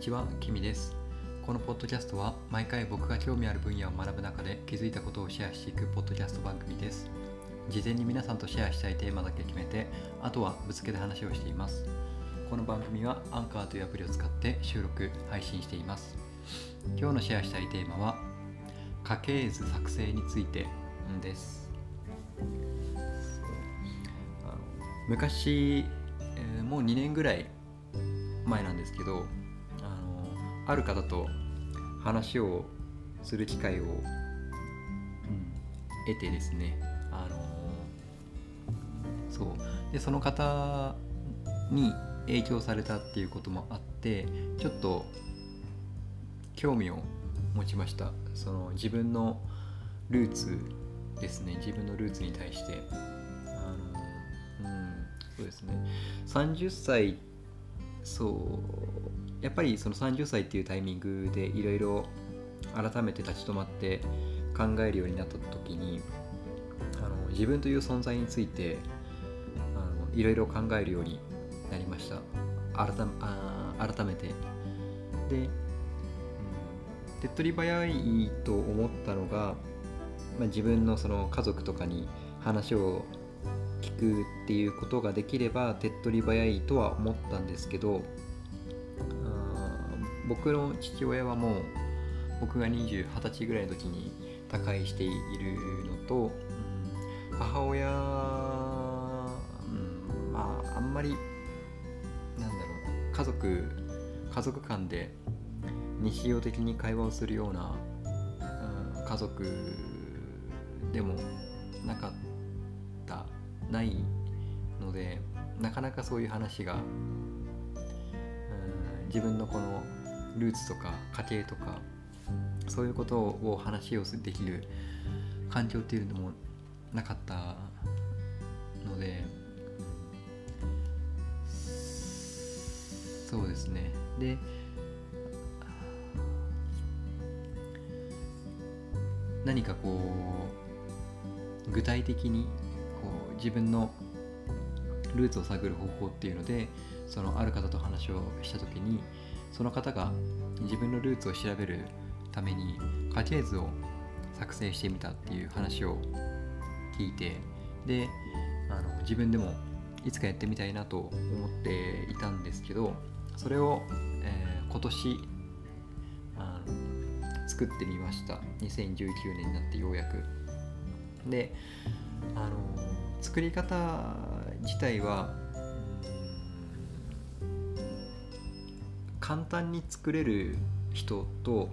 ちは、キミです。このポッドキャストは毎回僕が興味ある分野を学ぶ中で気づいたことをシェアしていくポッドキャスト番組です。事前に皆さんとシェアしたいテーマだけ決めて、あとはぶつけて話をしています。この番組はアンカーというアプリを使って収録、配信しています。今日のシェアしたいテーマは家系図作成についてです。昔、えーもう2年ぐらい前なんですけどある方と話をする機会を、うん得てですねあのそう。でその方に影響されたっていうこともあってちょっと興味を持ちました。その自分のルーツですね。自分のルーツに対して。あのうんそうですね。30歳そうやっぱりその30歳っていうタイミングでいろいろ改めて立ち止まって考えるようになった時にあの自分という存在についていろいろ考えるようになりました。改めあ改めて。で、うん、手っ取り早いと思ったのが、まあ、自分のその家族とかに話を聞くっていうことができれば手っ取り早いとは思ったんですけど僕の父親はもう僕が20歳ぐらいの時に他界しているのと、うん母親、うん、まああんまりなんだろう家族家族間で日常的に会話をするような、うん家族でもなかったないのでなかなかそういう話が、うん自分のこのルーツとか家庭とかそういうことを話をできる環境っていうのもなかったので、そうですね。で何かこう具体的にこう自分のルーツを探る方法っていうのでそのある方と話をした時にその方が自分のルーツを調べるために家系図を作成してみたっていう話を聞いてであの自分でもいつかやってみたいなと思っていたんですけどそれを、えー今年あの作ってみました。2019年になってようやく。であの作り方自体は簡単に作れる人と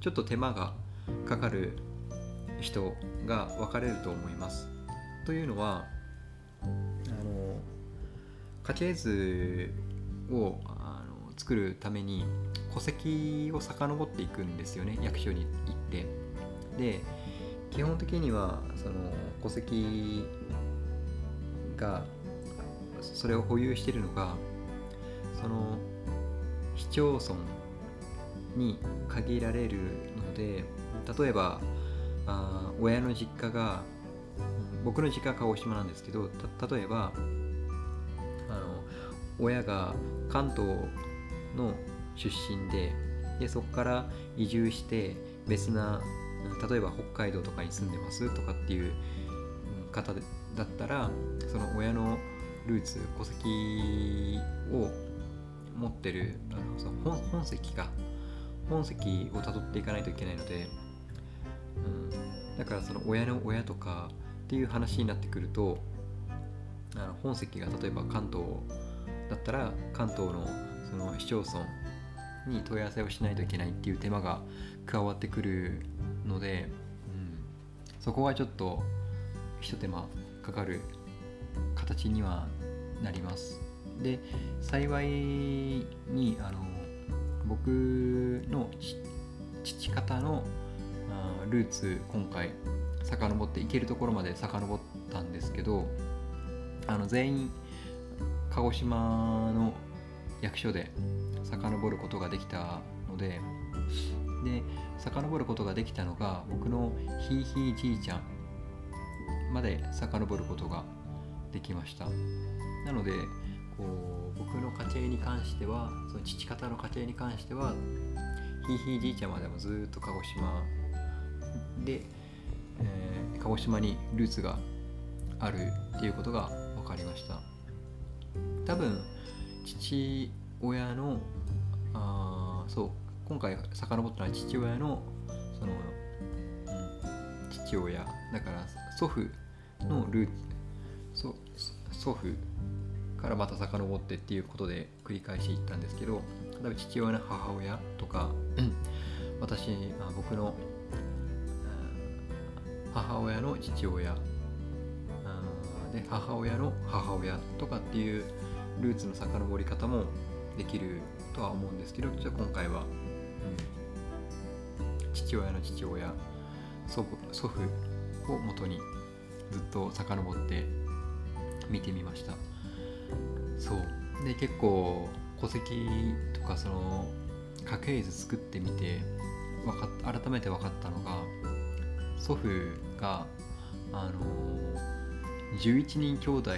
ちょっと手間がかかる人が分かれると思います。というのはあの家系図をあの作るために戸籍を遡っていくんですよね役所に行って。で基本的にはその戸籍がそれを保有しているのがその市町村に限られるので例えばあ親の実家が僕の実家は鹿児島なんですけど例えばあの親が関東の出身ででそこから移住して別な例えば北海道とかに住んでますとかっていう方だったらその親のルーツ戸籍を持ってるあのその本本籍か。本籍をたどっていかないといけないので、うん、だからその親の親とかっていう話になってくるとあの本籍が例えば関東だったら関東のその市町村に問い合わせをしないといけないっていう手間が加わってくるので、うん、そこはちょっとひと手間かかる形にはなります。で幸いにあの僕の父方のルーツ今回遡っていけるところまで遡ったんですけどあの全員鹿児島の役所で遡ることができたのでで遡ることができたのが僕のひいひいじいちゃんまで遡ることができました。なのでこう僕の家庭に関してはその父方の家庭に関してはひいひいじいちゃんまでもずっと鹿児島で、えー、鹿児島にルーツがあるっていうことが分かりました。多分父親のあそう今回遡ったのは父親のその、うん、父親。だから祖父のルーツ祖父からまた遡ってっていうことで繰り返し言ったんですけど例えば父親の母親とか、私、まあ、僕の母親の父親で母親の母親とかっていうルーツの遡り方もできるとは思うんですけどじゃあ今回は、うん、父親の父親祖父祖父を元にずっと遡って見てみましたそう。で結構戸籍とかその家系図作ってみてか改めて分かったのが祖父があの11人兄弟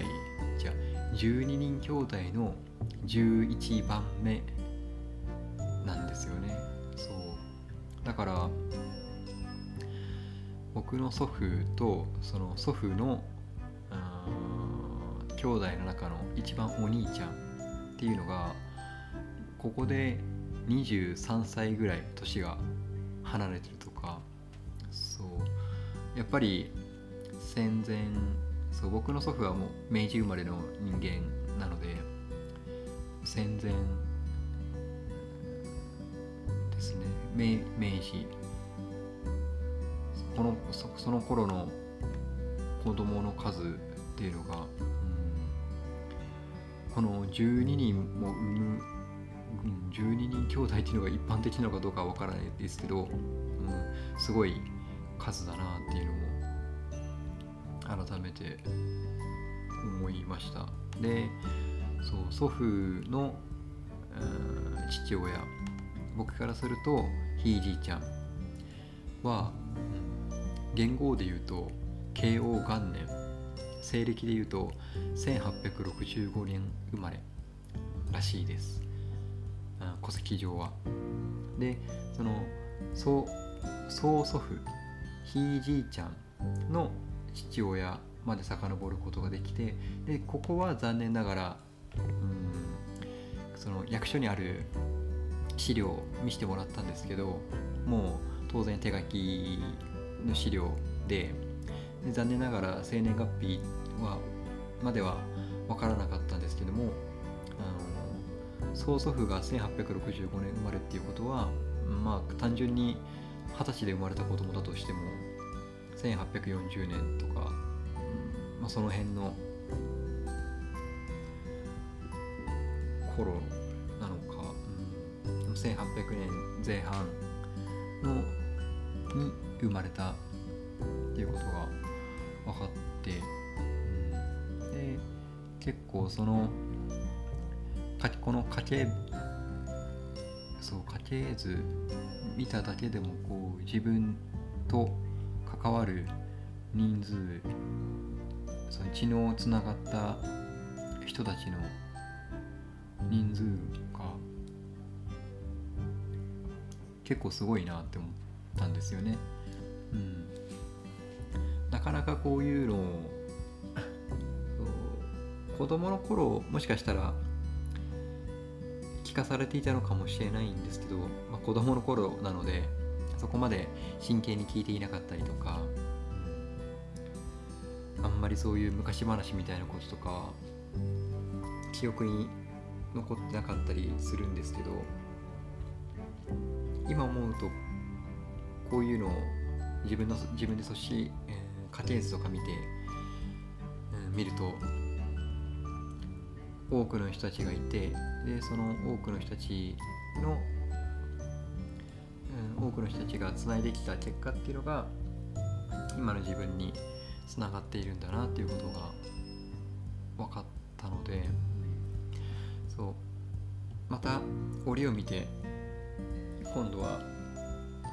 じゃ12人兄弟の11番目なんですよね。そう。だから僕の祖父とその祖父の兄弟の中の一番お兄ちゃんっていうのがここで23歳ぐらい年が離れてるとかそう。やっぱり戦前そう僕の祖父はもう明治生まれの人間なので戦前ですね。明明治。このそその頃の子供の数っていうのが、この12人も産む、うん、12人兄弟っていうのが一般的なのかどうかわからないですけど、うん、すごい数だなっていうのも改めて思いました。でそう祖父の、父親僕からするとひいじいちゃんは元号で言うと慶応元年。西暦で言うと1865年生まれらしいです。戸籍上は。でその曽曽祖父ひいじいちゃんの父親まで遡ることができてでここは残念ながらうんその役所にある資料を見せてもらったんですけどもう当然手書きの資料で残念ながら生年月日はまでは分からなかったんですけどもあの曽祖父が1865年生まれっていうことはまあ単純に二十歳で生まれた子供だとしても1840年とかまあ、その辺の頃なのか、うん、1800年前半のに生まれたっていうことが分かって、結構そのこの家系そう家系図見ただけでもこう自分と関わる人数その血のつながった人たちの人数が結構すごいなって思ったんですよね。うん、なかなかこういうのを子供の頃もしかしたら聞かされていたのかもしれないんですけど、まあ、子供の頃なのでそこまで真剣に聞いていなかったりとかあんまりそういう昔話みたいなこととか記憶に残ってなかったりするんですけど今思うとこういうのを自分の自分でそし、えー、家系図とか見て、えー、見ると多くの人たちがいてでその多くの人たちの、うん、多くの人たちがつないできた結果っていうのが今の自分につながっているんだなっていうことが分かったのでそう。また折を見て今度は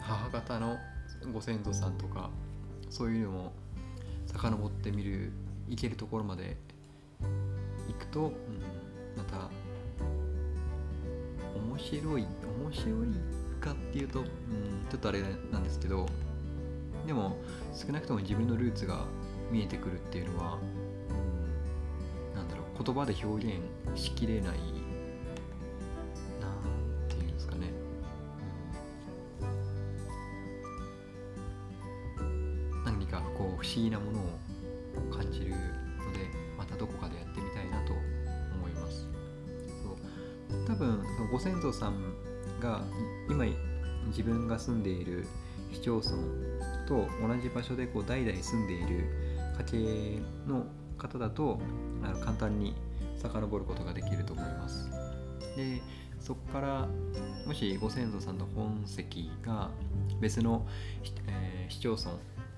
母方のご先祖さんとかそういうのも遡ってみる行けるところまでくと、うん、また面白い面白いかっていうと、うん、ちょっとあれなんですけどでも少なくとも自分のルーツが見えてくるっていうのは、うん、なんだろう言葉で表現しきれないなんていうんですかね、うん、何かこう不思議なものを感じるのでまたどこかでやってみたいなと思いますそう多分ご先祖さんが今自分が住んでいる市町村と同じ場所でこう代々住んでいる家系の方だとあの簡単に遡ることができると思います。でそこからもしご先祖さんの本籍が別の、えー、市町村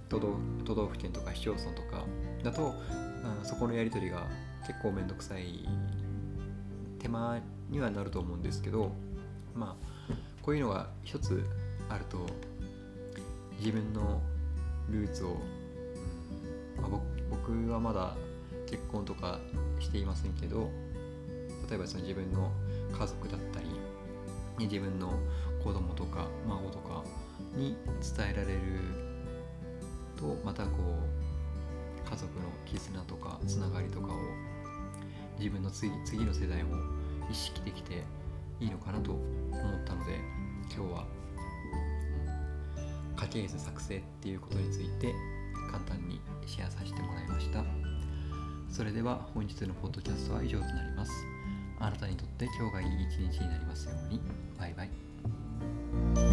都道府県とか市町村とかだとあそこのやり取りが結構めんどくさい手間にはなると思うんですけどまあこういうのが一つあると自分のルーツを、まあ、僕はまだ結婚とかしていませんけど例えばその自分の家族だったり自分の子供とか孫とかに伝えられるとまたこう家族の絆とかつながりとかを自分の次次の世代も意識できていいのかなと思ったので今日は家系図作成っていうことについて簡単にシェアさせてもらいました。それでは本日のポッドキャストは以上となります。あなたにとって今日がいい一日になりますように。バイバイ。